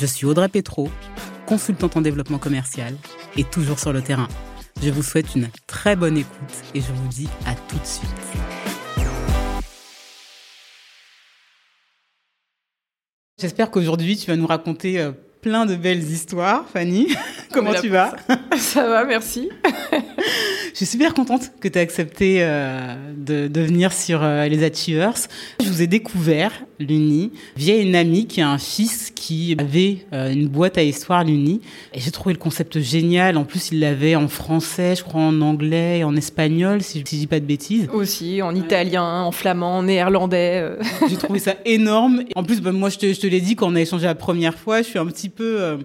Je suis Audrey Petro, consultante en développement commercial et toujours sur le terrain. Je vous souhaite une très bonne écoute et je vous dis à tout de suite. J'espère qu'aujourd'hui tu vas nous raconter euh, plein de belles histoires, Fanny. Comment tu vas? Ça va, merci. Je suis super contente que tu aies accepté euh, de, de, venir sur euh, les Achievers. Je vous ai découvert, l'Uni, via une amie qui a un fils qui avait euh, une boîte à histoire, l'Uni. Et j'ai trouvé le concept génial. En plus, il l'avait en français, je crois en anglais en espagnol, si je ne dis pas de bêtises. Aussi, en italien, en flamand, en néerlandais. j'ai trouvé ça énorme. En plus, bah, moi, je te, je te l'ai dit quand on a échangé la première fois, je suis un petit peu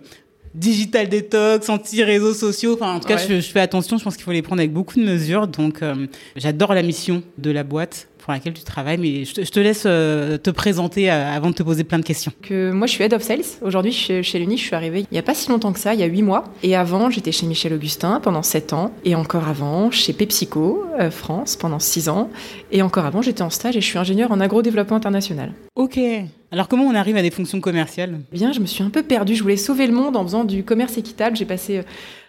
digital détox, anti-réseaux sociaux. Enfin, en tout cas, je, je, fais attention. Je pense qu'il faut les prendre avec beaucoup de mesures. Donc, euh, j'adore la mission de la boîte pour laquelle tu travailles, mais je te, je te laisse euh, te présenter euh, avant de te poser plein de questions. Que moi, je suis head of sales. Aujourd'hui, chez, chez l'Uni, je suis arrivée il n'y a pas si longtemps que ça, il y a huit mois. Et avant, j'étais chez Michel Augustin pendant sept ans. Et encore avant, chez PepsiCo euh, France pendant six ans. Et encore avant, j'étais en stage et je suis ingénieur en agro-développement international. Ok. Alors comment on arrive à des fonctions commerciales? Bien, je me suis un peu perdue. Je voulais sauver le monde en faisant du commerce équitable. J'ai passé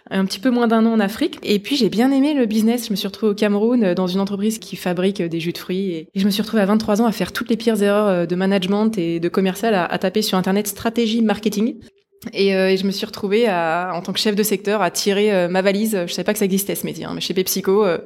un petit peu moins d'un an en Afrique. Et puis j'ai bien aimé le business. Je me suis retrouvée au Cameroun dans une entreprise qui fabrique des jus de fruits. Et je me suis retrouvée à 23 ans à faire toutes les pires erreurs de management et de commercial, à, taper sur Internet stratégie marketing. Et, euh, je me suis retrouvée à, en tant que chef de secteur à tirer euh, ma valise. Je savais pas que ça existait ce métier, hein, mais chez PepsiCo, euh,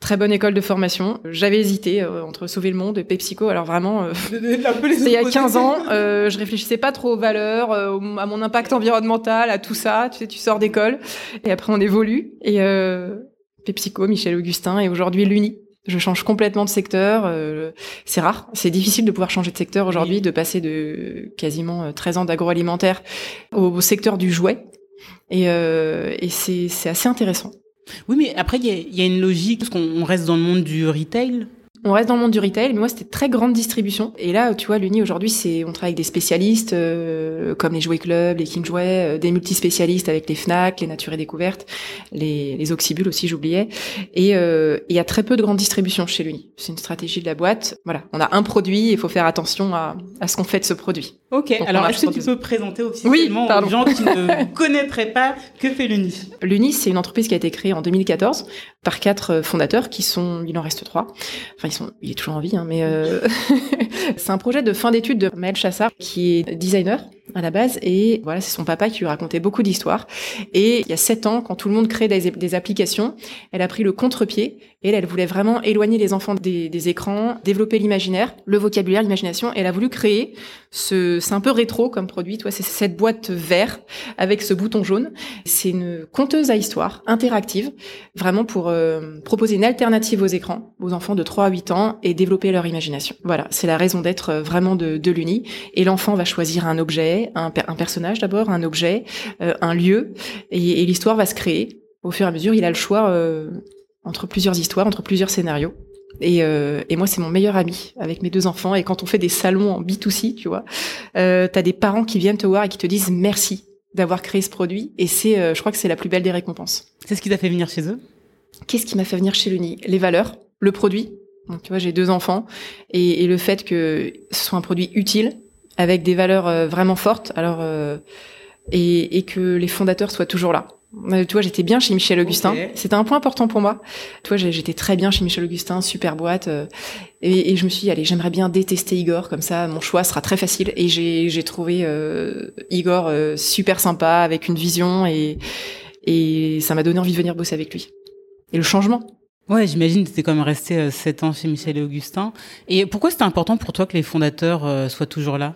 très bonne école de formation. J'avais hésité entre sauver le monde et PepsiCo. Alors vraiment, il y a 15 ans, je réfléchissais pas trop aux valeurs, à mon impact environnemental, à tout ça. Tu sais, tu sors d'école et après on évolue. Et PepsiCo, Michel Augustin et aujourd'hui l'Uni. Je change complètement de secteur. Euh, c'est rare. C'est difficile de pouvoir changer de secteur aujourd'hui, de passer de quasiment 13 ans d'agroalimentaire au, au, secteur du jouet. Et, euh, et c'est assez intéressant. Oui, mais après, il y, a, une logique, parce qu'on reste dans le monde du retail. On reste dans le monde du retail, mais moi c'était très grande distribution. Et là, tu vois, l'Uni aujourd'hui, c'est on travaille avec des spécialistes euh, comme les Jouets Club, les King Jouets, euh, des multispécialistes avec les Fnac, les Nature et Découvertes, les, les Oxybules aussi, j'oubliais. Et euh, il y a très peu de grande distribution chez l'Uni. C'est une stratégie de la boîte. Voilà, on a un produit, il faut faire attention à, à ce qu'on fait de ce produit. Ok, Donc, alors est-ce que tu peux présenter officiellement oui, aux gens qui ne connaîtraient pas que fait l'Uni? L'Uni, c'est une entreprise qui a été créée en 2014 par quatre fondateurs qui sont, il en reste trois. Enfin, il est toujours en vie, hein, mais euh... c'est un projet de fin d'études de Maël Chassard, qui est designer à la base, et voilà, c'est son papa qui lui racontait beaucoup d'histoires. Et il y a sept ans, quand tout le monde crée des, applications, elle a pris le contre-pied, elle, elle voulait vraiment éloigner les enfants des, écrans, développer l'imaginaire, le vocabulaire, l'imagination, elle a voulu créer ce, c'est un peu rétro comme produit, toi, c'est cette boîte vert avec ce bouton jaune. C'est une conteuse à histoire, interactive, vraiment pour euh, proposer une alternative aux écrans, aux enfants de 3 à 8 ans, et développer leur imagination. Voilà, c'est la raison d'être vraiment de, de l'Uni. Et l'enfant va choisir un objet, un, un personnage d'abord, un objet, euh, un lieu, et, et l'histoire va se créer. Au fur et à mesure, il a le choix euh, entre plusieurs histoires, entre plusieurs scénarios. Et, euh, et, moi, c'est mon meilleur ami avec mes deux enfants. Et quand on fait des salons en B2C, tu vois, euh, t'as des parents qui viennent te voir et qui te disent merci d'avoir créé ce produit. Et c'est, euh, je crois que c'est la plus belle des récompenses. C'est ce qui t'a fait venir chez eux? Qu'est-ce qui m'a fait venir chez l'Uni? Les valeurs, le produit. Donc, tu vois, j'ai deux enfants et, et, le fait que ce soit un produit utile avec des valeurs euh, vraiment fortes. Alors euh, et, et que les fondateurs soient toujours là. Tu vois, j'étais bien chez Michel Augustin. Okay. C'était un point important pour moi. Tu vois, j'étais très bien chez Michel Augustin, super boîte. Euh, et, et, je me suis dit, allez, j'aimerais bien détester Igor, comme ça, mon choix sera très facile. Et j'ai trouvé euh, Igor euh, super sympa, avec une vision, et, et ça m'a donné envie de venir bosser avec lui. Et le changement. Ouais, j'imagine que tu quand même resté euh, sept ans chez Michel Augustin. Et pourquoi c'était important pour toi que les fondateurs euh, soient toujours là?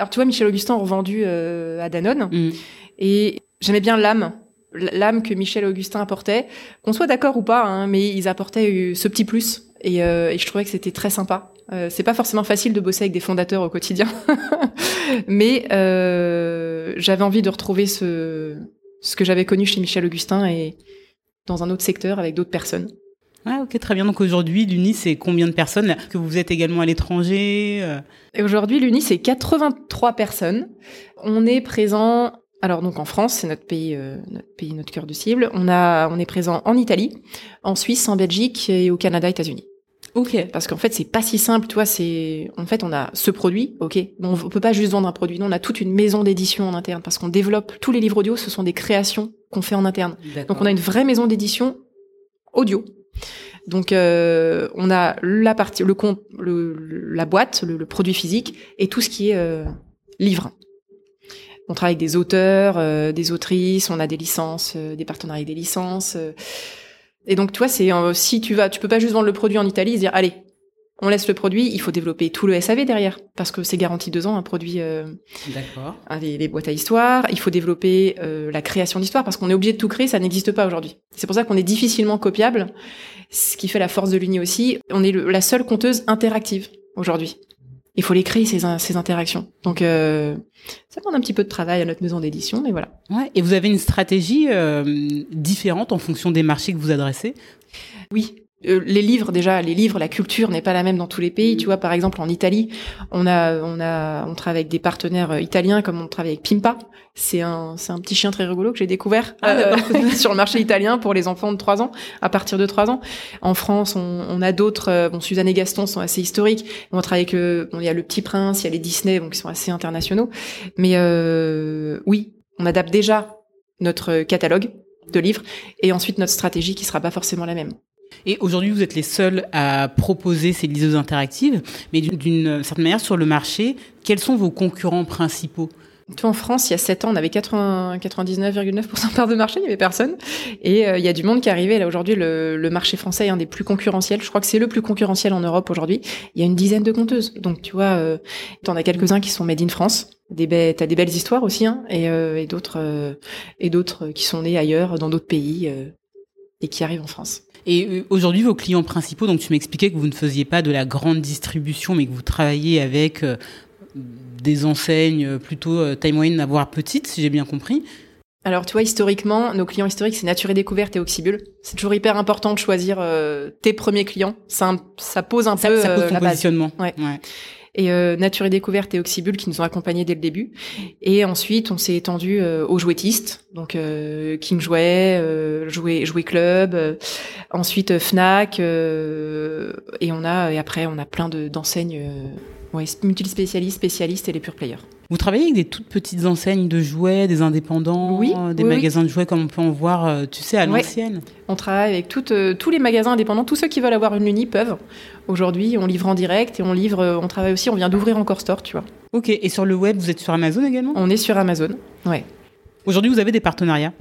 Alors, tu vois, Michel Augustin revendu euh, à Danone. Mm. Et j'aimais bien l'âme l'âme que Michel Augustin apportait, qu'on soit d'accord ou pas, hein, mais ils apportaient ce petit plus. Et, euh, et je trouvais que c'était très sympa. Euh, c'est pas forcément facile de bosser avec des fondateurs au quotidien, mais euh, j'avais envie de retrouver ce, ce que j'avais connu chez Michel Augustin et dans un autre secteur avec d'autres personnes. Ah, ok, très bien. Donc aujourd'hui, l'UNI, c'est combien de personnes Que vous êtes également à l'étranger euh Et aujourd'hui, l'UNI, c'est 83 personnes. On est présent. Alors donc en France, c'est notre pays, euh, notre pays, notre cœur de cible. On a, on est présent en Italie, en Suisse, en Belgique et au Canada, États-Unis. Ok. Parce qu'en fait, c'est pas si simple, toi. C'est, en fait, on a ce produit, ok. On peut pas juste vendre un produit. Non, on a toute une maison d'édition en interne parce qu'on développe tous les livres audio. Ce sont des créations qu'on fait en interne. Donc, on a une vraie maison d'édition audio. Donc, euh, on a la partie, le compte, le, la boîte, le, produit physique et tout ce qui est euh, livre. On travaille avec des auteurs, euh, des autrices, on a des licences, euh, des partenariats des licences. euh. et donc, toi, c'est euh, si tu vas, tu peux pas juste vendre le produit en Italie et se dire, allez, on laisse le produit. Il faut développer tout le SAV derrière parce que c'est garanti deux ans un produit. euh, D'accord. les, les boîtes à histoire. Il faut développer euh, la création d'histoire parce qu'on est obligé de tout créer, ça n'existe pas aujourd'hui. C'est pour ça qu'on est difficilement copiable, ce qui fait la force de l'Uni aussi. On est le- la seule conteuse interactive aujourd'hui. Il faut les créer ces, ces interactions. Donc euh, ça demande un petit peu de travail à notre maison d'édition, mais voilà. Ouais. Et vous avez une stratégie euh, différente en fonction des marchés que vous adressez? Oui. Euh, les livres déjà, les livres, la culture n'est pas la même dans tous les pays. Tu vois, par exemple en Italie, on a, on a, on travaille avec des partenaires euh, italiens, comme on travaille avec Pimpa. C'est un, c'est un petit chien très rigolo que j'ai découvert Ah, euh, sur le marché italien pour les enfants de 3 ans, à partir de 3 ans. En France, on, on a d'autres. euh, Bon, Suzanne et Gaston sont assez historiques. On travaille avec, bon, il y a le Petit Prince, il y a les Disney, donc qui sont assez internationaux. Mais euh, oui, on adapte déjà notre catalogue de livres et ensuite notre stratégie qui sera pas forcément la même. Et aujourd'hui, vous êtes les seuls à proposer ces liseuses interactives, mais d'une- certaine manière, sur le marché, quels sont vos concurrents principaux? En France, il y a 7 ans, on avait 80 99,9% de part de marché, il y avait personne. Et euh, il y a du monde qui est arrivé. Là, aujourd'hui, le, marché français est un des plus concurrentiels. Je crois que c'est le plus concurrentiel en Europe aujourd'hui. Il y a une dizaine de conteuses. Donc, tu vois, euh, t'en as quelques-uns qui sont made in France. Des be- t'as des belles histoires aussi, hein, et, euh, euh, et d'autres qui sont nés ailleurs, dans d'autres pays, et qui arrivent en France. Et euh, aujourd'hui, vos clients principaux, donc tu m'expliquais que vous ne faisiez pas de la grande distribution, mais que vous travaillez avec euh, des enseignes euh, plutôt taille moyenne, voire petites, si j'ai bien compris. Alors, tu vois, historiquement, nos clients historiques, c'est Nature et Découverte et Oxybul. C'est toujours hyper important de choisir euh, tes premiers clients. Ça, ça pose un Ça, peu ça pose euh, ton la base. positionnement. Ouais. Et euh, Nature et Découverte et Oxybul qui nous ont accompagnés dès le début. Et ensuite, on s'est étendu euh, aux jouettistes, donc euh, King Jouet, euh, Jouet, Jouet Club, euh, ensuite euh, Fnac, et on a et après on a plein de d'enseignes, ouais, multispécialistes, spécialistes et les pure players. Vous travaillez avec des toutes petites enseignes de jouets, des indépendants, Oui, euh, des oui, oui. magasins de jouets comme on peut en voir, euh, tu sais, à l'ancienne. On travaille avec toutes, euh, tous les magasins indépendants, tous ceux qui veulent avoir une Luni peuvent. Aujourd'hui, on livre en direct et on livre, on travaille aussi, on vient d'ouvrir encore store, tu vois. Ok, et sur le web, vous êtes sur Amazon également? On est sur Amazon, ouais. Aujourd'hui, vous avez des partenariats?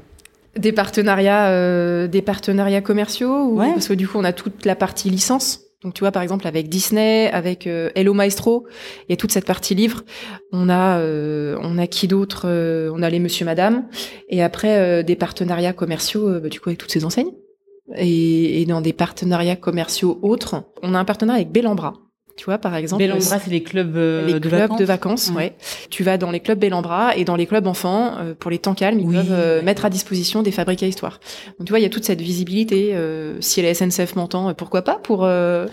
Des partenariats, euh, des partenariats commerciaux ou Ouais. parce que du coup on a toute la partie licence. Donc tu vois par exemple avec Disney, avec euh, Hello Maestro, il y a toute cette partie livre. On a, euh, on a qui d'autre Euh, On a les Monsieur Madame et après des partenariats commerciaux bah, du coup avec toutes ces enseignes. Et, et dans des partenariats commerciaux autres, on a un partenariat avec Bellambra. Tu vois par exemple. Bellambra, c'est les clubs, euh, les de clubs vacances de vacances, Ouais. ouais. Tu vas dans les clubs Bellambra et dans les clubs enfants, euh, pour les temps calmes, ils Oui, peuvent euh, mettre à disposition des fabriques à histoire. Donc tu vois, il y a toute cette visibilité. euh, si la SNCF m'entend, euh, pourquoi pas pour euh,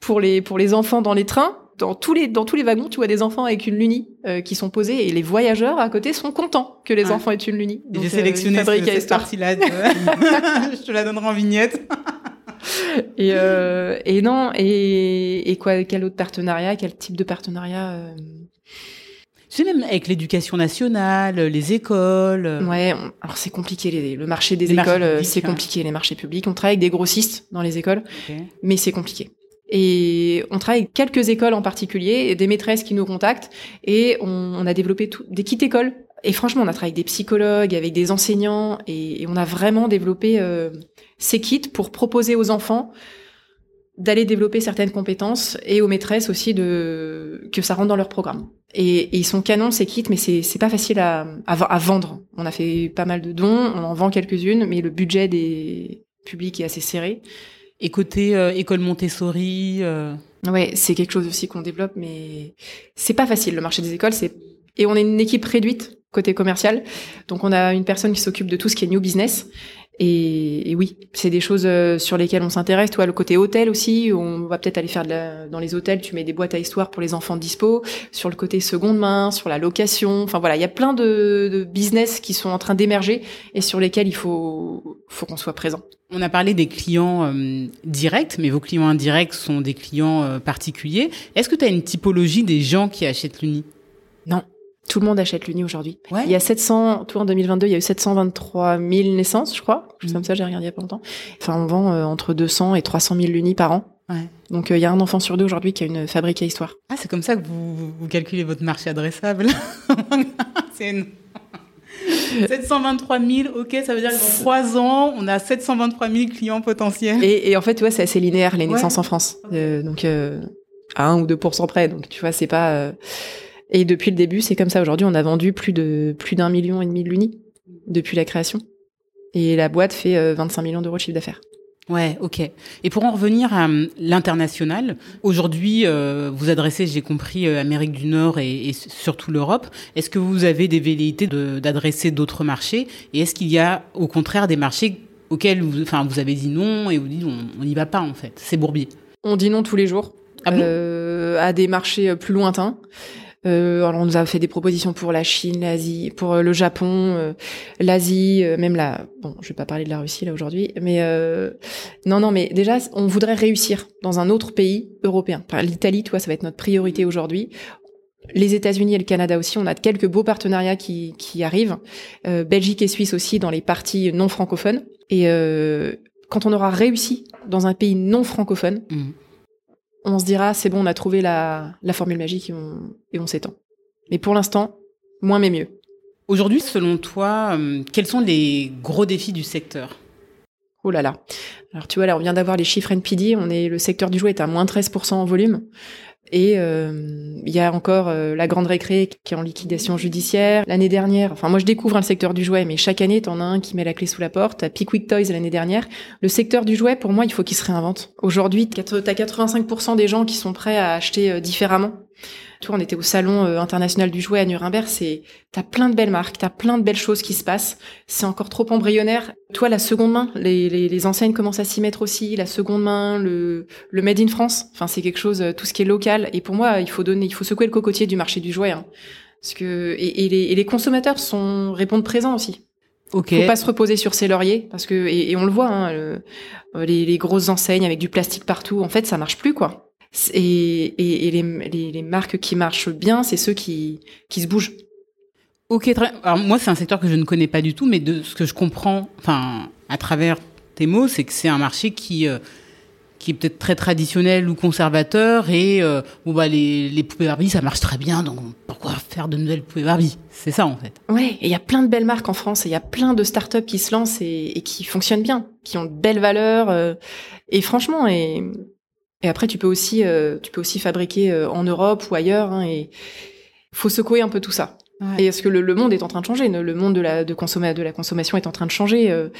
pour les pour les enfants dans les trains. Dans tous les dans tous les wagons, tu vois des enfants avec une luni euh, qui sont posés et les voyageurs à côté sont contents que les Ouais. enfants aient une luni. J'ai sélectionné cette histoire. partie-là. de- Je te la donnerai en vignette. Et, euh, et non, et, et quoi, quel autre partenariat, quel type de partenariat euh, Tu sais, même avec l'éducation nationale, les écoles. euh, Ouais, on- alors c'est compliqué, les- le marché des Les écoles, euh, c'est hein. compliqué, les marchés publics. On travaille avec des grossistes dans les écoles, mais c'est compliqué. Et on travaille avec quelques écoles en particulier, des maîtresses qui nous contactent, et on, on a développé tout, des kits écoles. Et franchement, on a travaillé avec des psychologues, avec des enseignants, et, et on a vraiment développé euh, ces kits pour proposer aux enfants d'aller développer certaines compétences et aux maîtresses aussi de que ça rentre dans leur programme. Et, et ils sont canons ces kits, mais c'est c'est pas facile à, à, v- à vendre. On a fait pas mal de dons, on en vend quelques-unes, mais le budget des publics est assez serré. Et côté euh, école Montessori. euh, Ouais, c'est quelque chose aussi qu'on développe, mais c'est pas facile. Le marché des écoles, c'est et on est une équipe réduite. côté commercial. Donc on a une personne qui s'occupe de tout ce qui est new business. Et, oui, c'est des choses euh, sur lesquelles on s'intéresse. Toi, le côté hôtel aussi, on va peut-être aller faire de la, dans les hôtels, tu mets des boîtes à histoire pour les enfants dispo. Sur le côté seconde main, sur la location. Enfin voilà, il y a plein de, de business qui sont en train d'émerger et sur lesquels il faut, faut qu'on soit présent. On a parlé des clients euh, directs, mais vos clients indirects sont des clients euh, particuliers. Est-ce que tu as une typologie des gens qui achètent l'Uni? Tout le monde achète l'Uni aujourd'hui. Il y a 700, tout en 2022, il y a eu 723 000 naissances, je crois. Mmh. Comme ça, j'ai regardé il y a pas longtemps. Enfin, on vend euh, entre 200 et 300 000 l'Uni par an. Ouais. Donc, il y a un enfant sur deux aujourd'hui qui a une fabrique à histoire. Ah, c'est comme ça que vous, vous calculez votre marché adressable. c'est une... 723 000, ok, ça veut dire qu'en trois ans, on a 723 000 clients potentiels. Et, et en fait, ouais, c'est assez linéaire, les naissances en France. Euh, donc, euh, à 1 ou 2 près. Donc, tu vois, c'est pas... Et depuis le début, c'est comme ça. Aujourd'hui, on a vendu plus de plus d'un million et demi de l'Uni depuis la création. Et la boîte fait 25 euh, millions d'euros de chiffre d'affaires. Ouais, ok. Et pour en revenir à euh, l'international, aujourd'hui, euh, vous adressez, j'ai compris, euh, Amérique du Nord et, et surtout l'Europe. Est-ce que vous avez des velléités d'adresser d'autres marchés? Et est-ce qu'il y a, au contraire, des marchés auxquels vous, enfin, vous avez dit non et vous dites on n'y va pas en fait C'est bourbier? On dit non tous les jours. Ah à des marchés plus lointains. Euh, alors on nous a fait des propositions pour la Chine, l'Asie, pour euh, le Japon, euh, l'Asie, euh, même la. Bon, je vais pas parler de la Russie là aujourd'hui, mais non, non, mais déjà on voudrait réussir dans un autre pays européen. Enfin, L'Italie, toi, ça va être notre priorité aujourd'hui. Les États-Unis et le Canada aussi, on a quelques beaux partenariats qui, qui arrivent. Belgique et Suisse aussi dans les parties non francophones. Et quand on aura réussi dans un pays non francophone, mmh on se dira c'est bon, on a trouvé la, formule magique et on, et on s'étend. Mais pour l'instant, moins mais mieux. Aujourd'hui, selon toi, euh, quels sont les gros défis du secteur? Oh là là. Alors tu vois, là, on vient d'avoir les chiffres NPD. On est, le secteur du jouet est à moins 13% en volume. Et euh, il y a encore euh, la grande récré qui est en liquidation judiciaire. L'année dernière, enfin moi je découvre le secteur du jouet, mais chaque année t'en as un qui met la clé sous la porte. T'as Pickwick Toys l'année dernière. Le secteur du jouet, pour moi, il faut qu'il se réinvente. Aujourd'hui, t'as 85% des gens qui sont prêts à acheter euh, différemment. Toi, on était au salon euh, international du jouet à Nuremberg. C'est, t'as plein de belles marques, t'as plein de belles choses qui se passent. C'est encore trop embryonnaire. Toi, la seconde main, les, les, les enseignes commencent à s'y mettre aussi? La seconde main, le, le made in France? Enfin, c'est quelque chose, euh, tout ce qui est local. Et pour moi, il faut donner, il faut secouer le cocotier du marché du jouet. Hein. Parce que et, et, les, et les consommateurs sont répondent présents aussi. Okay. Faut pas se reposer sur ses lauriers parce que et, on le voit, hein, les, les, grosses enseignes avec du plastique partout, en fait, ça marche plus quoi. Et, et, les, les, les, marques qui marchent bien, c'est ceux qui, qui se bougent. Ok, très. Alors moi, c'est un secteur que je ne connais pas du tout, mais de ce que je comprends, enfin, à travers tes mots, c'est que c'est un marché qui euh, qui est peut-être très traditionnel ou conservateur et euh, bon bah les, les poupées Barbie ça marche très bien donc pourquoi faire de nouvelles poupées Barbie? C'est ça en fait ouais et il y a plein de belles marques en France et il y a plein de startups qui se lancent et, et, qui fonctionnent bien qui ont de belles valeurs euh, et franchement et et après, tu peux aussi, euh, tu peux aussi fabriquer euh, en Europe ou ailleurs. Hein, et faut secouer un peu tout ça. Et parce que le, le, monde est en train de changer? Le monde de la, de, de la consommation est en train de changer. Euh,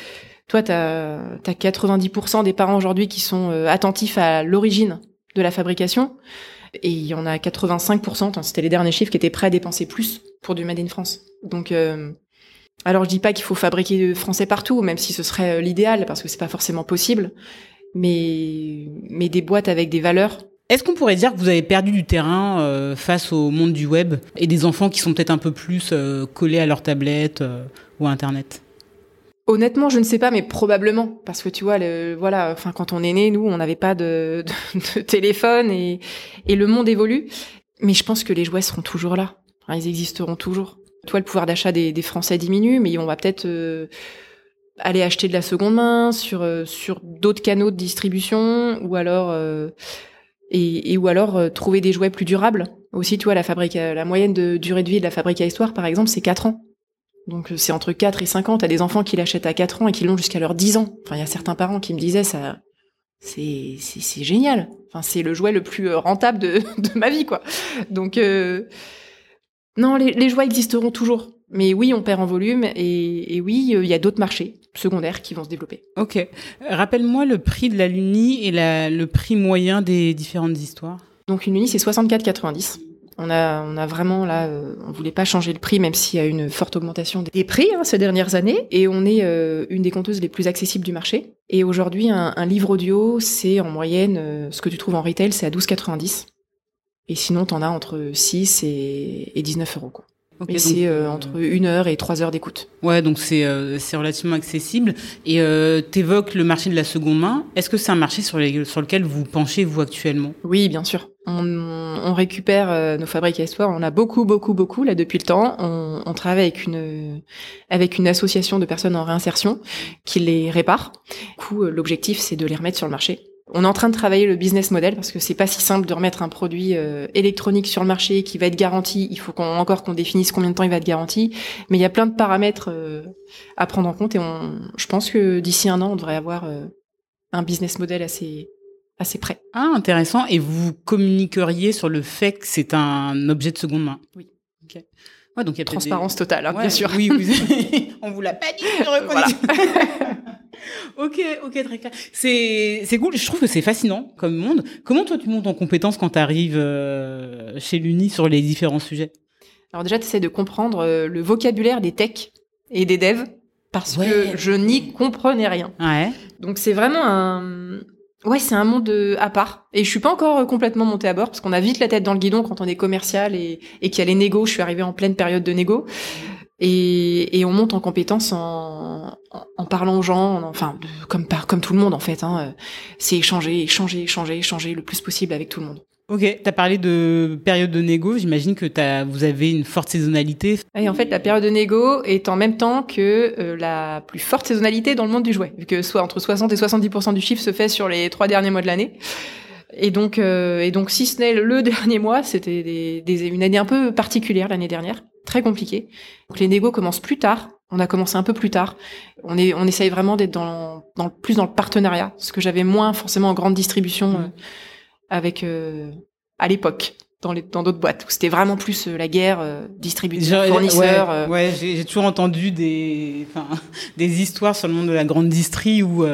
toi, tu as, as, 90% des parents aujourd'hui qui sont attentifs à l'origine de la fabrication. Et il y en a 85%, c'était les derniers chiffres, qui étaient prêts à dépenser plus pour du Made in France. Donc, alors je dis pas qu'il faut fabriquer français partout, même si ce serait l'idéal, parce que c'est pas forcément possible mais, mais des boîtes avec des valeurs. Est-ce qu'on pourrait dire que vous avez perdu du terrain euh, face au monde du web et des enfants qui sont peut-être un peu plus euh, collés à leur tablette euh, ou à Internet? Honnêtement, je ne sais pas, mais probablement, parce que tu vois, le, voilà, enfin, quand on est né, nous, on n'avait pas de, de, téléphone et, et le monde évolue. Mais je pense que les jouets seront toujours là. ils existeront toujours. Toi, le pouvoir d'achat des, des, Français diminue, mais on va peut-être aller acheter de la seconde main sur euh, sur d'autres canaux de distribution ou alors euh, et, ou alors euh, trouver des jouets plus durables. Aussi, tu vois, la fabrique, la moyenne de durée de vie de la fabrique à histoire, par exemple, c'est 4 ans. Donc c'est entre 4 et 5 ans. T'as des enfants qui l'achètent à 4 ans et qui l'ont jusqu'à leurs 10 ans. Enfin, il y a certains parents qui me disaient ça, c'est c'est génial. Enfin, c'est le jouet le plus rentable de, de ma vie, quoi. Donc non, les, les jouets existeront toujours. Mais oui, on perd en volume et, et oui, il y a d'autres marchés secondaires qui vont se développer. Ok. Rappelle-moi le prix de la Luni et la, le prix moyen des différentes histoires. Donc une Luni, c'est 64,90 On a, on a vraiment là, euh, on voulait pas changer le prix, même s'il y a une forte augmentation des prix hein, ces dernières années. Et on est euh, une des compteuses les plus accessibles du marché. Et aujourd'hui, un, un livre audio, c'est en moyenne, euh, ce que tu trouves en retail, c'est à 12,90. Et sinon, t'en as entre 6 et, et 19 euros. Quoi. Ok, et donc, c'est euh, entre une heure et trois heures d'écoute. Ouais, donc c'est euh, c'est relativement accessible. Et euh, t'évoques le marché de la seconde main. Est-ce que c'est un marché sur, les, sur lequel vous penchez vous actuellement? Oui, bien sûr. On, on récupère euh, nos fabriques à histoire. On a beaucoup, beaucoup, beaucoup là depuis le temps. On, on travaille avec une avec une association de personnes en réinsertion qui les répare. Du coup, euh, l'objectif c'est de les remettre sur le marché. On est en train de travailler le business model parce que c'est pas si simple de remettre un produit euh, électronique sur le marché qui va être garanti. Il faut qu'on, encore qu'on définisse combien de temps il va être garanti. Mais il y a plein de paramètres euh, à prendre en compte et on, je pense que d'ici un an, on devrait avoir euh, un business model assez assez prêt. Ah, intéressant. Et vous communiqueriez sur le fait que c'est un objet de seconde main? Oui. Ok. Ouais, donc il y a des- Transparence totale, hein, Ouais, bien sûr. Oui, oui. on vous l'a pas dit. Voilà. ok, ok, très clair. C'est, c'est cool. Je trouve que c'est fascinant comme monde. Comment toi tu montes en compétence quand tu arrives chez l'Uni sur les différents sujets? Alors déjà, tu essaies de comprendre euh, le vocabulaire des techs et des devs parce Ouais. que je n'y comprenais rien. Ouais. Donc c'est vraiment un ouais, c'est un monde euh, à part et je suis pas encore euh, complètement montée à bord parce qu'on a vite la tête dans le guidon quand on est commercial et et qu'il y a les négos, je suis arrivée en pleine période de négo. Et, et on monte en compétence en, en, en parlant aux gens, en- enfin de- comme par comme tout le monde en fait. Hein, euh, c'est échanger, échanger, échanger, échanger le plus possible avec tout le monde. Ok. T'as parlé de période de négo. J'imagine que t'as, vous avez une forte saisonnalité. Et en fait, la période de négo est en même temps que euh, la plus forte saisonnalité dans le monde du jouet, vu que soit entre 60 et 70% du chiffre se fait sur les trois derniers mois de l'année. Et donc, euh, et donc, si ce n'est le dernier mois, c'était des, des- une année un peu particulière l'année dernière, très compliquée. Donc les négos commencent plus tard. On a commencé un peu plus tard. On est, on essaye vraiment d'être dans, plus dans le partenariat, parce que j'avais moins forcément en grande distribution Mhm. euh, avec euh, à l'époque dans les dans d'autres boîtes où c'était vraiment plus euh, la guerre euh, distributeur fournisseur. Ouais, euh, ouais, j'ai, toujours entendu des, des histoires sur le monde de la grande distrie où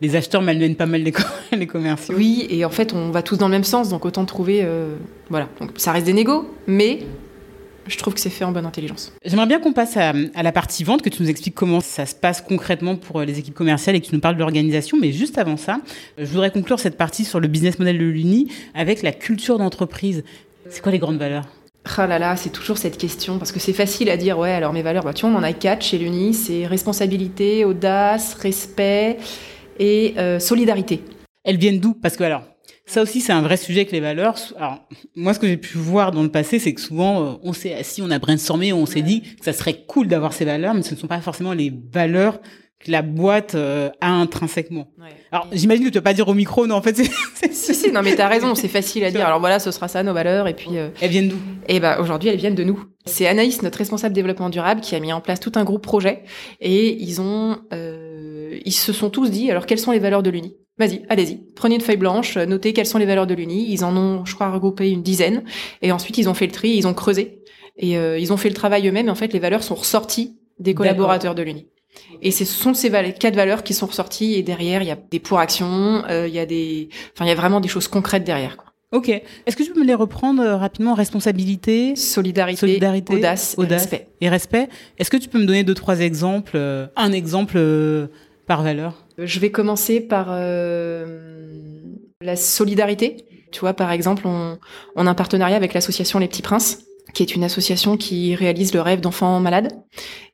les acheteurs malmènent pas mal les, co- les commerciaux. Oui, et en fait, on va tous dans le même sens, donc autant trouver. voilà, donc ça reste des négos, mais je trouve que c'est fait en bonne intelligence. J'aimerais bien qu'on passe à, à la partie vente, que tu nous expliques comment ça se passe concrètement pour euh, les équipes commerciales et que tu nous parles de l'organisation. Mais juste avant ça, euh, je voudrais conclure cette partie sur le business model de l'Uni avec la culture d'entreprise. C'est quoi les grandes valeurs? Ah là là, c'est toujours cette question, parce que c'est facile à dire, ouais, alors mes valeurs, bah, tu vois, on en a quatre chez l'Uni, c'est responsabilité, audace, respect et euh, solidarité. Elles viennent d'où? Parce que alors, ça aussi c'est un vrai sujet avec les valeurs. Alors, moi ce que j'ai pu voir dans le passé, c'est que souvent euh, on s'est assis, on a brainstormé, on s'est dit que ça serait cool d'avoir ces valeurs, mais ce ne sont pas forcément les valeurs que la boîte euh, a intrinsèquement. Alors, j'imagine que tu vas pas dire au micro, non, en fait, c'est- Si, si, non, mais t'as raison, c'est facile à dire. Alors voilà, ce sera ça, nos valeurs, et puis. euh, elles viennent d'où? Et ben aujourd'hui, elles viennent de nous. C'est Anaïs, notre responsable développement durable, qui a mis en place tout un groupe projet. Et ils ont, euh, ils se sont tous dit, alors quelles sont les valeurs de l'Uni? Vas-y, allez-y. Prenez une feuille blanche, euh, notez quelles sont les valeurs de l'Uni. Ils en ont, je crois, regroupé une dizaine. Et ensuite, ils ont fait le tri, ils ont creusé. Et euh, ils ont fait le travail eux-mêmes. Et en fait, les valeurs sont ressorties des collaborateurs de l'Uni. Et ce sont ces quatre valeurs qui sont ressorties. Et derrière, il y a des pour actions, euh, il y a des, enfin, il y a vraiment des choses concrètes derrière. Quoi. Ok. Est-ce que tu peux me les reprendre euh, rapidement? Responsabilité Solidarité, Solidarité, audace, et audace. respect. et respect. Est-ce que tu peux me donner deux, trois exemples euh, Un exemple par valeur? Je vais commencer par euh, la solidarité. Tu vois, par exemple, on, on a un partenariat avec l'association Les Petits Princes, qui est une association qui réalise le rêve d'enfants malades.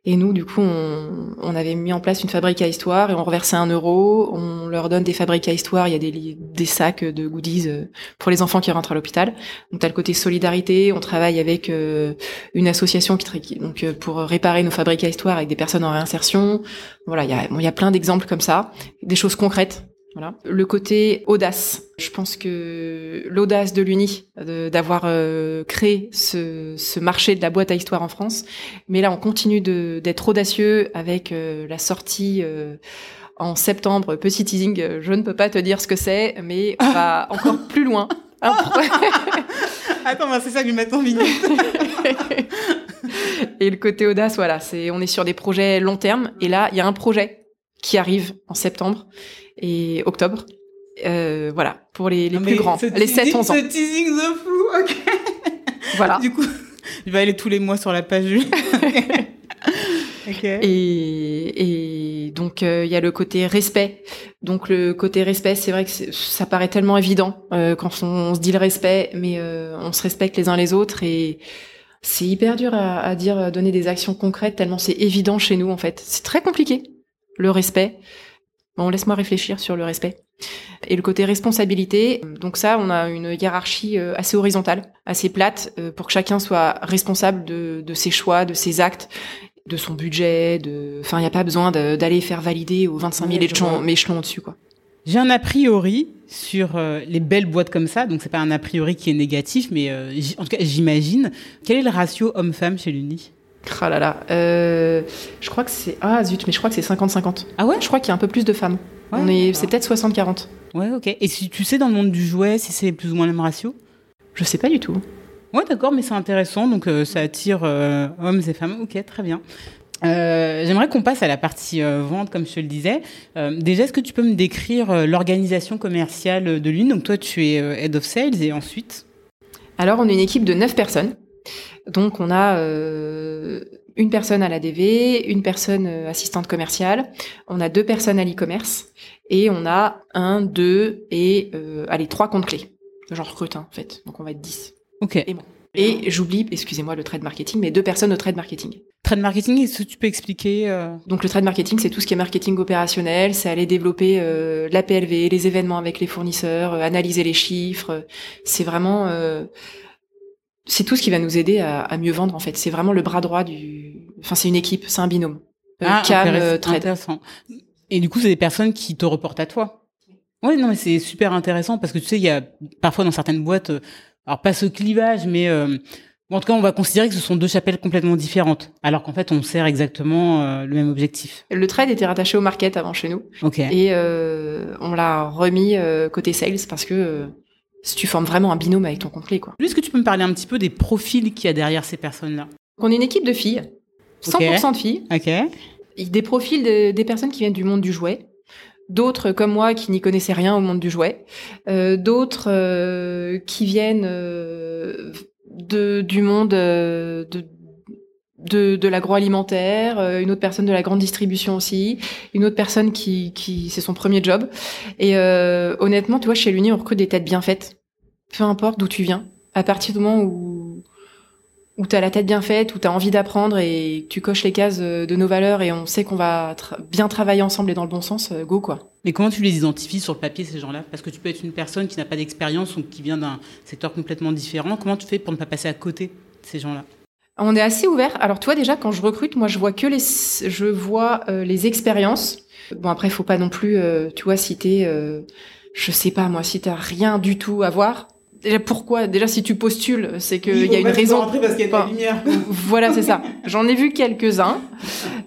Et nous, du coup, on, on avait mis en place une fabrique à histoire et on reversait un euro. On leur donne des fabriques à histoire. Il y a des, des sacs de goodies euh, pour les enfants qui rentrent à l'hôpital. Donc, t'as le côté solidarité. On travaille avec euh, une association qui, donc euh, pour réparer nos fabriques à histoire avec des personnes en réinsertion. Voilà, il y a, bon, il y a plein d'exemples comme ça, des choses concrètes. Voilà. Le côté audace. Je pense que l'audace de l'Uni, d'avoir euh, créé ce, ce marché de la boîte à histoire en France. Mais là, on continue d'être audacieux avec euh, la sortie euh, en septembre. Petit teasing, je ne peux pas te dire ce que c'est, mais on va encore plus loin. Attends, bah, c'est ça que je vidéo. et le côté audace, voilà, c'est on est sur des projets long terme. Et là, il y a un projet qui arrive en septembre et octobre. Euh, voilà, pour les, les Non, plus grands, les teasing- 7-11 ans. Ce teasing de fou, ok. Voilà. Du coup, je vais aller tous les mois sur la page. okay. et, et, donc il y a le côté respect. Donc le côté respect, c'est vrai que ça paraît tellement évident euh, quand on, on, se dit le respect, mais euh, on se respecte les uns les autres et c'est hyper dur à, à, dire, donner des actions concrètes tellement c'est évident chez nous en fait. C'est très compliqué le respect. Bon, laisse-moi réfléchir sur le respect. Et le côté responsabilité, donc ça, on a une hiérarchie assez horizontale, assez plate, pour que chacun soit responsable de, de ses choix, de ses actes, de son budget, de, enfin, il n'y a pas besoin d'aller faire valider aux 25 000 échelons, échelons au-dessus, quoi. J'ai un a priori sur euh, les belles boîtes comme ça, donc c'est pas un a priori qui est négatif, mais euh, en tout cas j'imagine. Quel est le ratio homme-femme chez l'Uni? Là là, euh, je crois que c'est ah zut, mais je crois que c'est 50-50. Ah ouais? Je crois qu'il y a un peu plus de femmes. Ouais, On est, c'est peut-être 60-40. Ouais, ok. Et si tu sais dans le monde du jouet si c'est plus ou moins le même ratio? Je sais pas du tout. Ouais, d'accord, mais c'est intéressant, donc euh, ça attire euh, hommes et femmes. Ok, très bien. Euh, J'aimerais qu'on passe à la partie vente, comme je te le disais. Déjà, est-ce que tu peux me décrire l'organisation commerciale de l'une? Donc toi, tu es head of sales et ensuite? Alors, on est une équipe de neuf personnes. Donc, on a une personne à la DV, une personne assistante commerciale, on a deux personnes à l'e-commerce et on a un, deux et allez trois comptes clés. J'en recrute un en fait, donc on va être dix. Ok. Et, bon. et j'oublie, excusez-moi, le trade marketing, mais deux personnes au trade marketing. Trade marketing, est-ce que tu peux expliquer euh... Donc le trade marketing, c'est tout ce qui est marketing opérationnel, c'est aller développer euh, la PLV, les événements avec les fournisseurs, euh, analyser les chiffres. C'est vraiment, euh, c'est tout ce qui va nous aider à, à mieux vendre en fait. C'est vraiment le bras droit du, enfin c'est une équipe, c'est un binôme. Ah, Cam, trade. Intéressant. Et du coup, c'est des personnes qui te reportent à toi. Oui, non, mais c'est super intéressant parce que tu sais, il y a parfois dans certaines boîtes, alors pas ce clivage, mais euh, en tout cas, on va considérer que ce sont deux chapelles complètement différentes, alors qu'en fait, on sert exactement euh, le même objectif. Le trade était rattaché au market avant chez nous. Ok. Et euh, on l'a remis euh, côté sales parce que euh, si tu formes vraiment un binôme avec ton complet, quoi. Est-ce que tu peux me parler un petit peu des profils qu'il y a derrière ces personnes-là? On est une équipe de filles, 100% okay. de filles. Ok. Des profils de, des personnes qui viennent du monde du jouet. D'autres comme moi qui n'y connaissaient rien au monde du jouet. Euh, D'autres qui viennent de, du monde de, de, l'agroalimentaire, une autre personne de la grande distribution aussi, une autre personne qui, c'est son premier job. Et euh, honnêtement, tu vois, chez l'Uni, on recrute des têtes bien faites. Peu importe d'où tu viens. À partir du moment où, où tu as la tête bien faite, où tu as envie d'apprendre et tu coches les cases de nos valeurs et on sait qu'on va bien travailler ensemble et dans le bon sens, go quoi. Mais comment tu les identifies sur le papier, ces gens-là? Parce que tu peux être une personne qui n'a pas d'expérience ou qui vient d'un secteur complètement différent. Comment tu fais pour ne pas passer à côté de ces gens-là? On est assez ouvert. Alors, toi, déjà, quand je recrute, moi, je vois que les, je vois euh, les expériences. Bon, après, faut pas non plus, euh, tu vois, citer, euh, je sais pas, moi, si t'as rien du tout à voir. Déjà, pourquoi? Déjà, si tu postules, c'est qu'il oui, y a une raison. Parce qu'il y a enfin, lumière. voilà, c'est ça. J'en ai vu quelques-uns.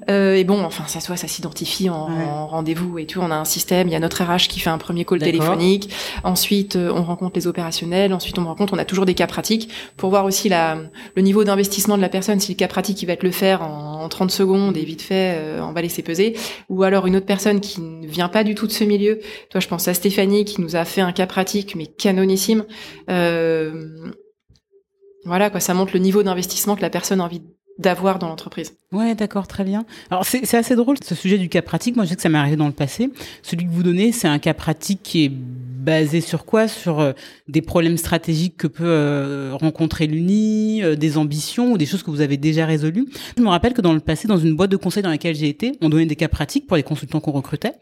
Euh, et bon, enfin, ça soit, ça s'identifie en, ouais. en rendez-vous et tout. On a un système. Il y a notre RH qui fait un premier call téléphonique. Ensuite, euh, on rencontre les opérationnels. Ensuite, on rencontre. On a toujours des cas pratiques pour voir aussi la, le niveau d'investissement de la personne. Si le cas pratique, il va te le faire en, en 30 secondes et vite fait, euh, emballer ses pesées. Ou alors une autre personne qui ne vient pas du tout de ce milieu. Toi, je pense à Stéphanie qui nous a fait un cas pratique, mais canonissime. Euh, voilà quoi, ça montre le niveau d'investissement que la personne a envie d'avoir dans l'entreprise. Ouais, d'accord, très bien. Alors c'est assez drôle ce sujet du cas pratique. Moi, je sais que ça m'est arrivé dans le passé. Celui que vous donnez, c'est un cas pratique qui est basé sur quoi? Sur euh, des problèmes stratégiques que peut euh, rencontrer l'Uni, des ambitions ou des choses que vous avez déjà résolues. Je me rappelle que dans le passé, dans une boîte de conseil dans laquelle j'ai été, on donnait des cas pratiques pour les consultants qu'on recrutait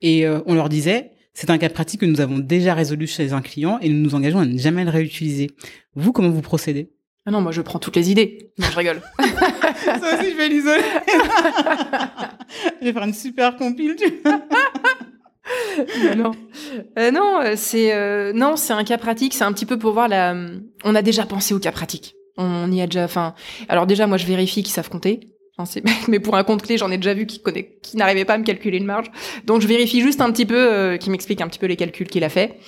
et on leur disait c'est un cas pratique que nous avons déjà résolu chez un client et nous nous engageons à ne jamais le réutiliser. Vous, comment vous procédez? Ah non, moi je prends toutes les idées. Non, je rigole. Ça aussi, je vais l'isoler. je vais faire une super compile. non, euh, non, c'est euh, non, c'est un cas pratique. C'est un petit peu pour voir la. On a déjà pensé au cas pratique. On y a déjà. Enfin, alors déjà, moi, je vérifie qu'ils savent compter. Mais pour un compte clé, j'en ai déjà vu qui connaît, qui n'arrivait pas à me calculer une marge. Donc, je vérifie juste un petit peu, euh, qui m'explique un petit peu les calculs qu'il a fait.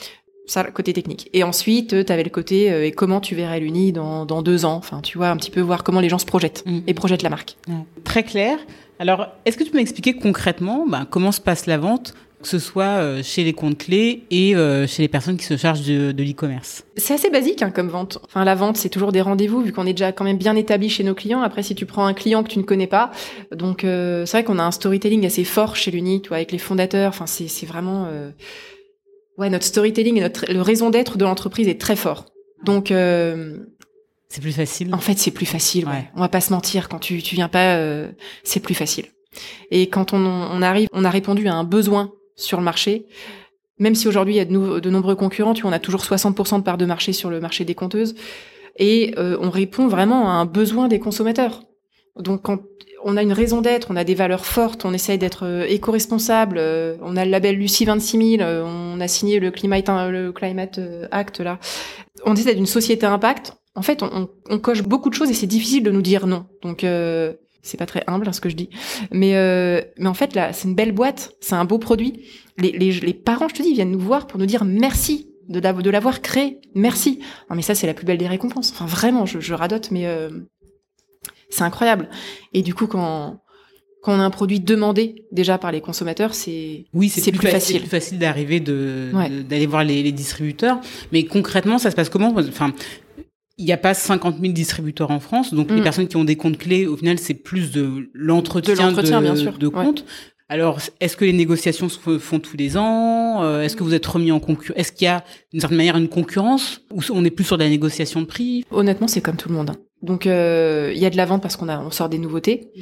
Ça, côté technique. Et ensuite, tu avais le côté euh, et comment tu verrais l'Uni dans, dans deux ans. Enfin, tu vois, un petit peu voir comment les gens se projettent mmh. et projettent la marque. Mmh. Très clair. Alors, est-ce que tu peux m'expliquer concrètement bah, comment se passe la vente que ce soit chez les comptes clés et chez les personnes qui se chargent de, de l'e-commerce C'est assez basique hein, comme vente. Enfin, la vente, c'est toujours des rendez-vous vu qu'on est déjà quand même bien établi chez nos clients. Après, si tu prends un client que tu ne connais pas, donc c'est vrai qu'on a un storytelling assez fort chez l'Uni, avec les fondateurs. Enfin, c'est vraiment ouais, notre storytelling et notre le raison d'être de l'entreprise est très fort. Donc euh, c'est plus facile. En fait, c'est plus facile. Ouais. On va pas se mentir. Quand tu tu viens pas, euh, c'est plus facile. Et quand on, on arrive, on a répondu à un besoin sur le marché. Même si aujourd'hui il y a de, de, nombreux concurrents, tu vois, on a toujours 60% de part de marché sur le marché des compteuses, et euh, on répond vraiment à un besoin des consommateurs. Donc quand on a une raison d'être, on a des valeurs fortes, on essaye d'être euh, éco-responsable, euh, on a le label Lucie 26000, euh, on a signé le Climate, le Climate Act là. On essaie d'une société impact. En fait, on, on, coche beaucoup de choses et c'est difficile de nous dire non. Donc c'est pas très humble hein, ce que je dis, mais mais en fait là, c'est une belle boîte, c'est un beau produit. Les, les, les parents, je te dis, viennent nous voir pour nous dire merci de, de l'avoir créé, merci. Non mais ça c'est la plus belle des récompenses. Enfin vraiment, je, je radote, mais c'est incroyable. Et du coup, quand quand on a un produit demandé déjà par les consommateurs, c'est oui, c'est plus, facile. C'est plus facile d'arriver de d'aller voir les, les, distributeurs. Mais concrètement, ça se passe comment? Enfin, il n'y a pas 50 000 distributeurs en France, donc les mm. personnes qui ont des comptes clés, au final, c'est plus de l'entretien de, de, bien sûr. de comptes. Alors, est-ce que les négociations se font tous les ans euh, Est-ce que vous êtes remis en concurrence Est-ce qu'il y a d'une certaine manière une concurrence ou on est plus sur de la négociation de prix? Honnêtement, c'est comme tout le monde. Donc euh, il y a de la vente parce qu'on a on sort des nouveautés.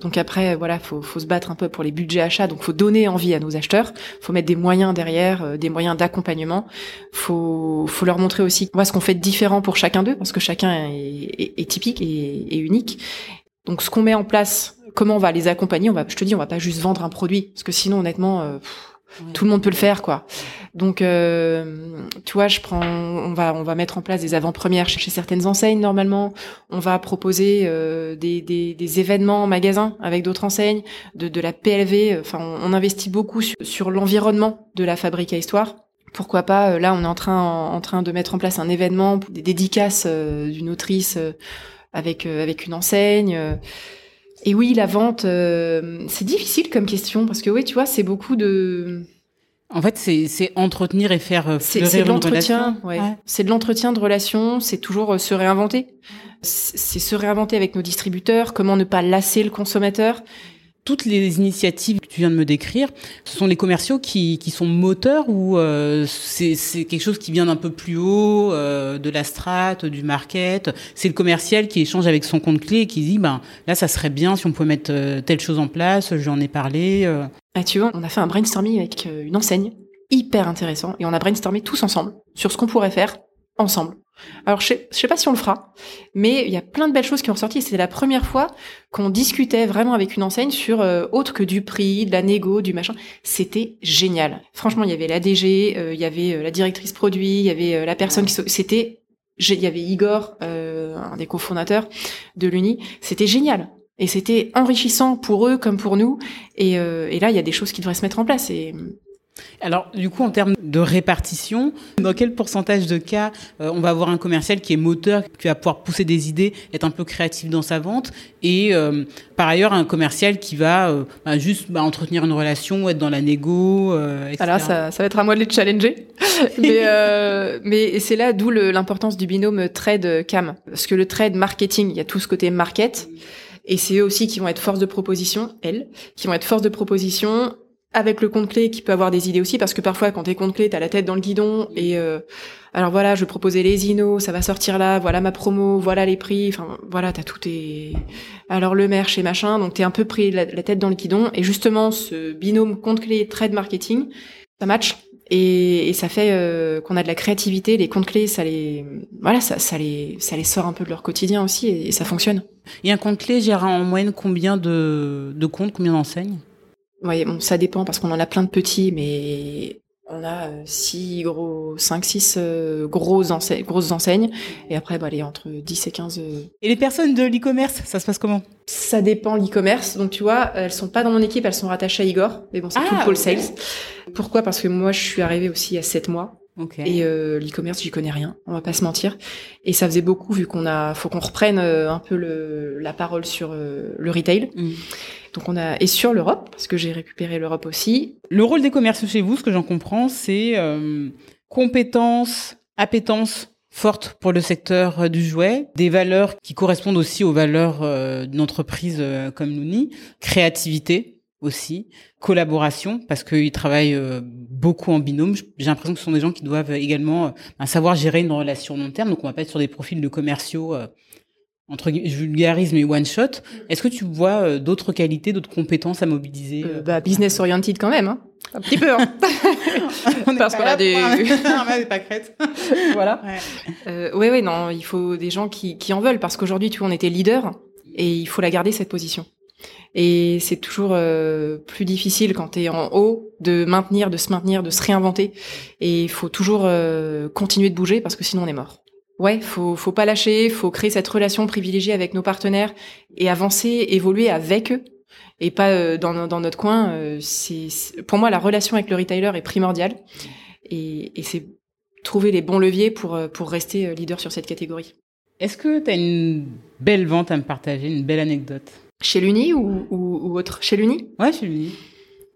Donc après voilà, faut faut se battre un peu pour les budgets achats. Donc faut donner envie à nos acheteurs. Faut mettre des moyens derrière, euh, des moyens d'accompagnement. Faut faut leur montrer aussi ce qu'on fait de différent pour chacun d'eux parce que chacun est, est, typique et, unique. Donc ce qu'on met en place, comment on va les accompagner On va, je te dis, on va pas juste vendre un produit parce que sinon honnêtement. Euh, tout le monde peut le faire, quoi. Donc, euh, tu vois, je prends, on va, on va mettre en place des avant-premières chez, certaines enseignes normalement. On va proposer euh, des, des, des, événements en magasin avec d'autres enseignes, de, de la PLV. Enfin, on, investit beaucoup sur, l'environnement de la fabrique à histoire. Pourquoi pas euh, Là, on est en train, en, train de mettre en place un événement, des dédicaces euh, d'une autrice euh, avec avec une enseigne. Et oui, la vente, euh, c'est difficile comme question parce que oui, tu vois, c'est beaucoup de. En fait, c'est entretenir et faire euh, C'est de l'entretien, ouais. C'est de l'entretien de relations. C'est toujours euh, se réinventer. C'est se réinventer avec nos distributeurs. Comment ne pas lasser le consommateur toutes les initiatives que tu viens de me décrire, ce sont les commerciaux qui, qui sont moteurs ou euh, c'est quelque chose qui vient d'un peu plus haut, euh, de la strate, du market C'est le commercial qui échange avec son compte clé et qui dit, ben là, ça serait bien si on pouvait mettre euh, telle chose en place, j'en ai parlé. Euh. Ah, tu vois, on a fait un brainstorming avec une enseigne, hyper intéressant, et on a brainstormé tous ensemble sur ce qu'on pourrait faire ensemble. Alors, je sais, sais pas si on le fera, mais il y a plein de belles choses qui ont sorti. C'était la première fois qu'on discutait vraiment avec une enseigne sur euh, autre que du prix, de la négo, du machin. C'était génial. Franchement, il y avait la DG, euh, il y avait euh, la directrice produit, il y avait la personne qui... C'était... Il y avait Igor, un des cofondateurs de l'Uni. C'était génial. Et c'était enrichissant pour eux comme pour nous. Et, et là, il y a des choses qui devraient se mettre en place. Et alors, du coup, en termes de répartition, dans quel pourcentage de cas euh, on va avoir un commercial qui est moteur, qui va pouvoir pousser des idées, être un peu créatif dans sa vente, et euh, par ailleurs un commercial qui va euh, bah, juste bah, entretenir une relation, être dans la négo, etc. Alors ça, ça va être à moi de les challenger, mais, mais c'est là d'où l'importance du binôme trade-cam, parce que le trade marketing, il y a tout ce côté market. Et c'est eux aussi qui vont être force de proposition, elles, qui vont être force de proposition avec le compte clé qui peut avoir des idées aussi parce que parfois quand t'es compte clé t'as la tête dans le guidon et euh, alors voilà je proposais les inos ça va sortir là voilà ma promo voilà les prix enfin voilà t'as tout tes alors le merch et machin donc t'es un peu pris la, tête dans le guidon et justement ce binôme compte clé trade marketing ça match et, ça fait euh, qu'on a de la créativité les comptes clés ça les voilà ça, ça les ça les sort un peu de leur quotidien aussi et, et ça fonctionne. Et un compte clé gère en moyenne combien de de comptes combien d'enseignes? Oui, bon, ça dépend parce qu'on en a plein de petits, mais on a euh, six gros, cinq, six euh, grosses, enseignes, grosses enseignes. Et après, bah, les entre 10 et 15. Euh, et les personnes de l'e-commerce, ça se passe comment? Ça dépend l'e-commerce. Donc, tu vois, elles sont pas dans mon équipe, elles sont rattachées à Igor. Mais bon, c'est tout le ah, pôle sales. Pourquoi? Parce que moi, je suis arrivée aussi a sept mois. Et euh, l'e-commerce, j'y connais rien, on va pas se mentir. Et ça faisait beaucoup vu qu'on a, faut qu'on reprenne euh, un peu le, la parole sur euh, le retail. Mm. Donc on a et sur l'Europe parce que j'ai récupéré l'Europe aussi. Le rôle des commerciaux chez vous, ce que j'en comprends, c'est compétences, appétence forte pour le secteur du jouet, des valeurs qui correspondent aussi aux valeurs d'une entreprise comme Nouni, créativité, aussi, collaboration, parce qu'ils travaillent euh, beaucoup en binôme. J'ai l'impression que ce sont des gens qui doivent également euh, ben, savoir gérer une relation long terme. Donc, on va pas être sur des profils de commerciaux, euh, entre vulgarisme et one shot. Est-ce que tu vois d'autres qualités, d'autres compétences à mobiliser bah, Business oriented quand même, hein. un petit peu. Hein. on parce qu'on a des... pas crête. voilà. Ouais. oui, oui, non, il faut des gens qui, qui en veulent, parce qu'aujourd'hui, tu vois, on était leader, et il faut la garder, cette position. Et c'est toujours euh, plus difficile quand tu es en haut de maintenir, de se maintenir, de se réinventer. Et il faut toujours euh, continuer de bouger parce que sinon on est mort. Ouais, faut faut pas lâcher, faut créer cette relation privilégiée avec nos partenaires et avancer, évoluer avec eux et pas euh, dans, dans notre coin. c'est pour moi la relation avec le retailer est primordiale et, et c'est trouver les bons leviers pour pour rester leader sur cette catégorie. Est-ce que tu as une belle vente à me partager, une belle anecdote? Chez l'Uni ou, ou, autre? Chez l'Uni? Ouais, chez l'Uni.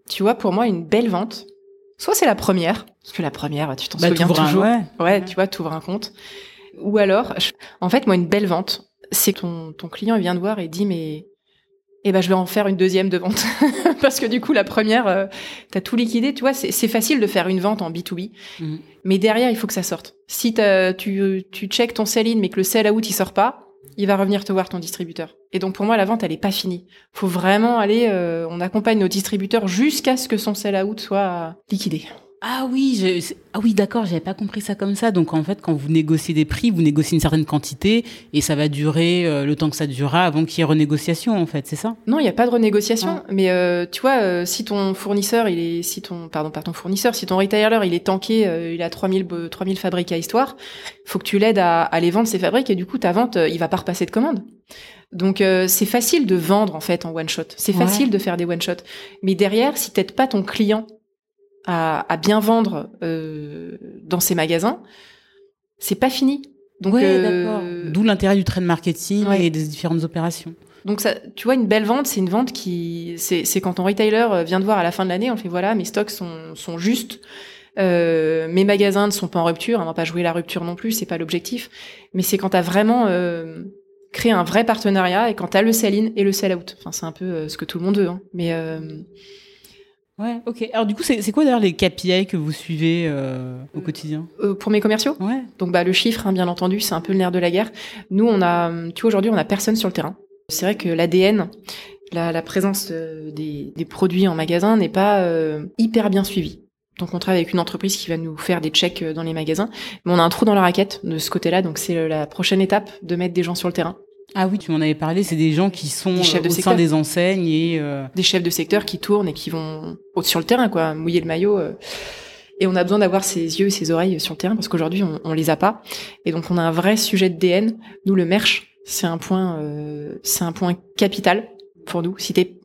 Tu vois, pour moi, une belle vente, soit c'est la première, parce que la première, tu t'en bah, souviens toujours. ouais. ouais, tu vois, tu ouvres un compte. Ou alors, en fait, moi, une belle vente, c'est que ton, ton client vient te voir et dit, mais eh ben je vais en faire une deuxième de vente parce que du coup la première euh, tu as tout liquidé tu vois c'est facile de faire une vente en B2B mhm. mais derrière il faut que ça sorte si tu tu check ton sell in mais que le sell out il sort pas il va revenir te voir ton distributeur. Et donc pour moi, la vente, elle est pas finie. Faut vraiment aller, euh, on accompagne nos distributeurs jusqu'à ce que son sell-out soit liquidé. Ah oui, je, ah oui, d'accord, j'avais pas compris ça comme ça. Donc en fait, quand vous négociez des prix, vous négociez une certaine quantité et ça va durer euh, le temps que ça durera avant qu'il y ait renégociation, en fait, c'est ça? Non, il n'y a pas de renégociation. Ah. Mais euh, tu vois, euh, si ton fournisseur, il est, si ton, pardon, pas ton fournisseur, si ton retailer, il est tanké, il a 3000, 3000 fabriques à histoire, faut que tu l'aides à, à les vendre ces fabriques et du coup ta vente, il va pas repasser de commande. Donc c'est facile de vendre en fait en one shot. C'est facile de faire des one shot. Mais derrière, si t'aides pas ton client à, bien vendre euh, dans ses magasins, c'est pas fini. Donc, euh, D'où l'intérêt du trade marketing et des différentes opérations. Donc ça, tu vois, une belle vente, c'est une vente qui, c'est quand ton retailer euh, vient de voir à la fin de l'année, on fait voilà, mes stocks sont, sont justes, euh, mes magasins ne sont pas en rupture, on va pas jouer la rupture non plus, c'est pas l'objectif, mais c'est quand tu as vraiment euh, créé un vrai partenariat et quand tu as le sell-in et le sell-out. Enfin, c'est un peu euh, ce que tout le monde veut, hein. mais Ouais, ok. Alors du coup, c'est quoi d'ailleurs les KPI que vous suivez euh, au quotidien euh, Pour mes commerciaux Ouais. Donc bah le chiffre, hein, bien entendu, c'est un peu le nerf de la guerre. Nous, on a, tu vois, aujourd'hui, on a personne sur le terrain. C'est vrai que l'ADN, la, la, présence euh, des, des, produits en magasin n'est pas euh, hyper bien suivie. Donc on travaille avec une entreprise qui va nous faire des checks dans les magasins, mais on a un trou dans la raquette de ce côté-là, donc c'est la prochaine étape de mettre des gens sur le terrain. Ah oui, tu m'en avais parlé, c'est des gens qui sont chefs de au sein des enseignes et euh, des chefs de secteur qui tournent et qui vont sur le terrain quoi, mouiller le maillot. Euh. Et on a besoin d'avoir ses yeux et ses oreilles sur le terrain parce qu'aujourd'hui on, on les a pas. Et donc on a un vrai sujet de DN. Nous le merch, c'est un point, euh, c'est un point capital pour nous. Si t'es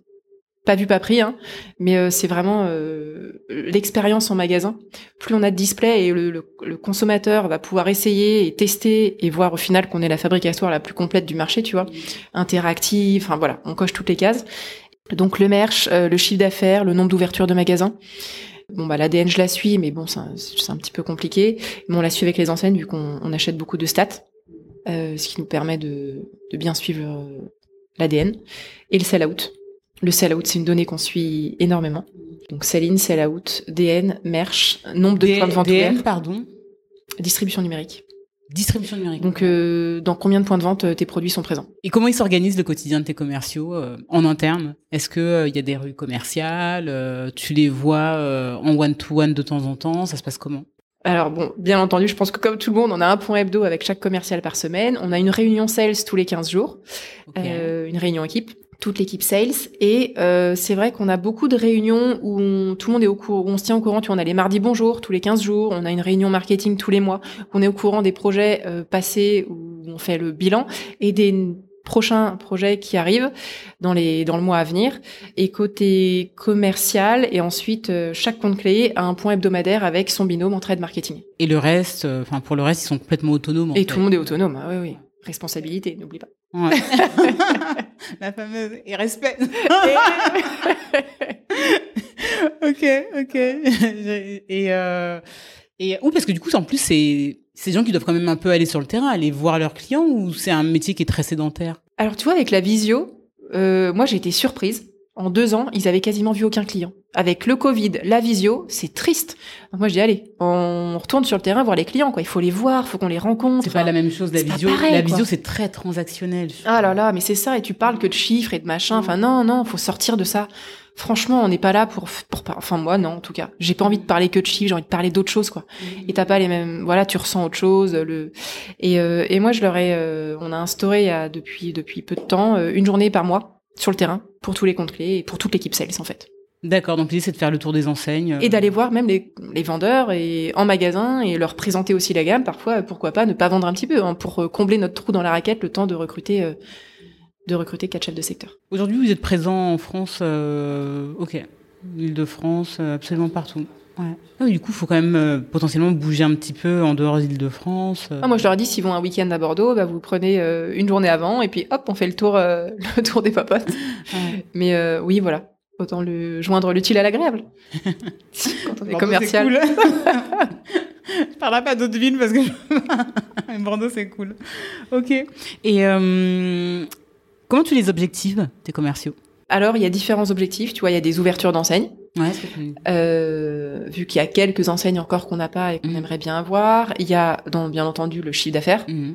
pas vu, pas pris, hein, mais euh, c'est vraiment euh, l'expérience en magasin. Plus on a de display et le, consommateur va pouvoir essayer et tester et voir au final qu'on est la fabrication la plus complète du marché, tu vois, interactive, enfin voilà, on coche toutes les cases. Donc le merch, euh, le chiffre d'affaires, le nombre d'ouvertures de magasins. Bon bah l'ADN je la suis, mais bon c'est un, un, petit peu compliqué. Mais on la suit avec les enseignes vu qu'on on achète beaucoup de stats, ce qui nous permet de, de bien suivre l'ADN et le sell out le sell-out, c'est une donnée qu'on suit énormément. Donc sell-in, sell-out, DN, merch, nombre de points de vente DN, pardon. Distribution numérique. Distribution numérique. Donc, euh, dans combien de points de vente euh, tes produits sont présents? Et comment ils s'organisent le quotidien de tes commerciaux euh, en interne? Est-ce que il y a des rues commerciales Tu les vois en one-to-one de temps en temps? Ça se passe comment? Alors bon, bien entendu, je pense que comme tout le monde, on a un point hebdo avec chaque commercial par semaine. On a une réunion sales tous les 15 jours, une réunion équipe toute l'équipe sales. Et euh, c'est vrai qu'on a beaucoup de réunions où tout le monde est au courant, où on se tient au courant. Tu vois, on a les mardis bonjour tous les 15 jours, on a une réunion marketing tous les mois, on est au courant des projets euh, passés où on fait le bilan et des prochains projets qui arrivent dans les dans le mois à venir. Et côté commercial, et ensuite euh, chaque compte clé a un point hebdomadaire avec son binôme en trade marketing. Et le reste, enfin pour le reste, ils sont complètement autonomes. en Et fait. tout le monde est autonome. Ah oui, oui. Responsabilité, n'oublie pas. Ouais. La fameuse et respect. ok, ok. et euh, et ou parce que du coup, en plus, c'est ces gens qui doivent quand même un peu aller sur le terrain, aller voir leurs clients, ou c'est un métier qui est très sédentaire? Alors tu vois, avec la visio, euh, moi j'ai été surprise. En deux ans, ils avaient quasiment vu aucun client. Avec le Covid, la visio, c'est triste. Donc moi je dis allez, on retourne sur le terrain voir les clients. Quoi. Il faut les voir, faut qu'on les rencontre. C'est pas la même chose. La visio, pareil, la quoi. visio, c'est très transactionnel. Ah là là, mais c'est ça. Et tu parles que de chiffres et de machin. Enfin non, non, faut sortir de ça. Franchement, on n'est pas là pour, pour, enfin moi non en tout cas. J'ai pas envie de parler que de chiffres, j'ai envie de parler d'autres choses quoi. Et t'as pas les mêmes, voilà, tu ressens autre chose. Le et, euh, et moi je leur ai, euh, on a instauré il y a, depuis depuis peu de temps euh, une journée par mois sur le terrain pour tous les comptes clés et pour toute l'équipe sales en fait. D'accord. Donc l'idée, c'est de faire le tour des enseignes. Et d'aller voir même les, les vendeurs et en magasin et leur présenter aussi la gamme. Parfois, pourquoi pas ne pas vendre un petit peu hein, pour euh, combler notre trou dans la raquette le temps de recruter euh, de recruter quatre chefs de secteur. Aujourd'hui, vous êtes présent en France, euh, ok, Île-de-France, euh, absolument partout. Ouais. Ah du coup, il faut quand même euh, potentiellement bouger un petit peu en dehors d'Île-de-France. euh. Ah, moi, je leur dis, s'ils vont un week-end à Bordeaux, bah, vous prenez euh, une journée avant et puis hop, on fait le tour, euh, le tour des papotes. Ouais. Mais euh, oui, voilà. Autant le joindre l'utile à l'agréable. Quand on est Bordeaux, commercial. c'est cool. je parlerai pas d'autres villes parce que je- Bordeaux, c'est cool. Ok. Et euh, comment tu les objectives, tes commerciaux? Alors, il y a différents objectifs. Tu vois, il y a des ouvertures d'enseignes. Ouais, Euh, vu qu'il y a quelques enseignes encore qu'on n'a pas et qu'on Mhm. aimerait bien avoir. Il y a, dans, bien entendu, le chiffre d'affaires. Mhm.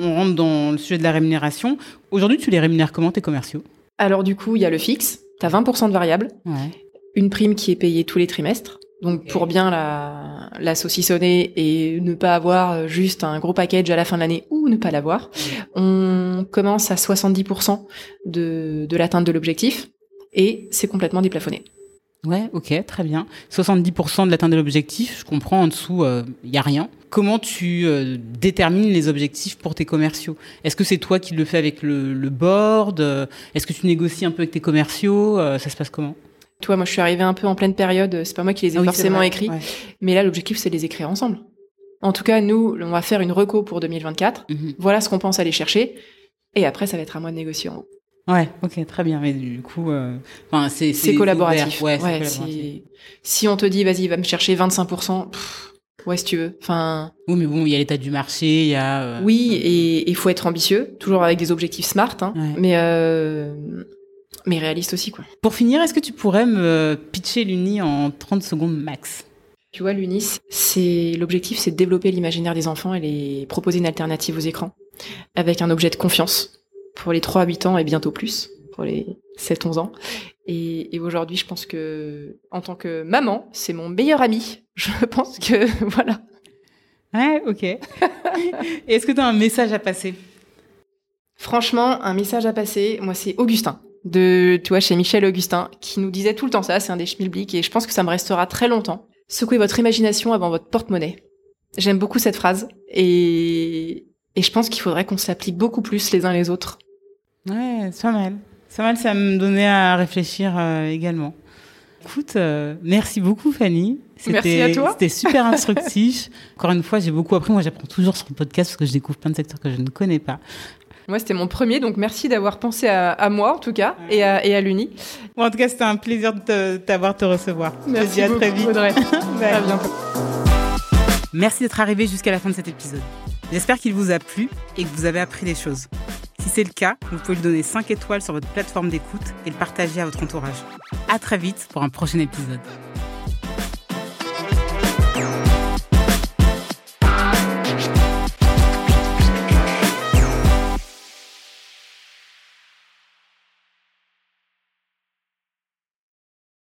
On rentre dans le sujet de la rémunération. Aujourd'hui, tu les rémunères comment, tes commerciaux? Alors, du coup, il y a le fixe. Tu as 20% de variable. Ouais. une prime qui est payée tous les trimestres. Donc pour bien la, la saucissonner et ne pas avoir euh, juste un gros package à la fin de l'année ou ne pas l'avoir, on commence à 70% de, de l'atteinte de l'objectif et c'est complètement déplafonné. Ouais, ok, très bien. 70% de l'atteinte de l'objectif, je comprends, en dessous, il y a rien. Comment tu euh, détermines les objectifs pour tes commerciaux? Est-ce que c'est toi qui le fais avec le, le board? Euh, Est-ce que tu négocies un peu avec tes commerciaux? Euh, Ça se passe comment? Tu vois, moi je suis arrivée un peu en pleine période, c'est pas moi qui les ai Ah oui, forcément vrai, écrits, ouais. mais là l'objectif c'est de les écrire ensemble. En tout cas, nous, on va faire une reco pour 2024. Mhm. Voilà ce qu'on pense aller chercher. Et après, ça va être à moi de négocier en haut. Ouais, ok, très bien. Mais du coup, euh, enfin, c'est C'est collaboratif. Ouais, Ouais, collaboratif. si, si on te dit, vas-y, va me chercher 25%, pff, ouais, si tu veux. Enfin, Oui, mais bon, il y a l'état du marché, il y a. euh, oui, et il faut être ambitieux, toujours avec des objectifs smart, hein, Ouais. mais, euh, mais réaliste aussi, quoi. Pour finir, est-ce que tu pourrais me pitcher l'Uni en 30 secondes max? Tu vois, l'UNIS, c'est, l'objectif, c'est de développer l'imaginaire des enfants et les proposer une alternative aux écrans, avec un objet de confiance pour les 3 à 8 ans et bientôt plus, pour les 7-11 ans. Et, et aujourd'hui, je pense que, en tant que maman, c'est mon meilleur ami. Je pense que, voilà. Ouais, ok. Est-ce que tu as un message à passer? Franchement, un message à passer, moi c'est Augustin, de, tu vois, chez Michel Augustin, qui nous disait tout le temps ça, c'est un des schmilblick, et je pense que ça me restera très longtemps. Secouez votre imagination avant votre porte-monnaie. J'aime beaucoup cette phrase, et, et je pense qu'il faudrait qu'on s'applique beaucoup plus les uns les autres. Ouais, c'est pas mal. C'est pas mal, ça me donnait à réfléchir euh, également. Écoute, euh, merci beaucoup Fanny. Merci à toi. C'était super instructif. Encore une fois, j'ai beaucoup appris. Moi, j'apprends toujours sur le podcast parce que je découvre plein de secteurs que je ne connais pas. Moi, c'était mon premier, donc merci d'avoir pensé à, à moi, en tout cas, et à, et à l'Uni. Bon, en tout cas, c'était un plaisir de te- t'avoir te recevoir. Je te dis à très vite. Audrey. Bye. à bientôt. Merci d'être arrivé jusqu'à la fin de cet épisode. J'espère qu'il vous a plu et que vous avez appris des choses. Si c'est le cas, vous pouvez lui donner 5 étoiles sur votre plateforme d'écoute et le partager à votre entourage. À très vite pour un prochain épisode.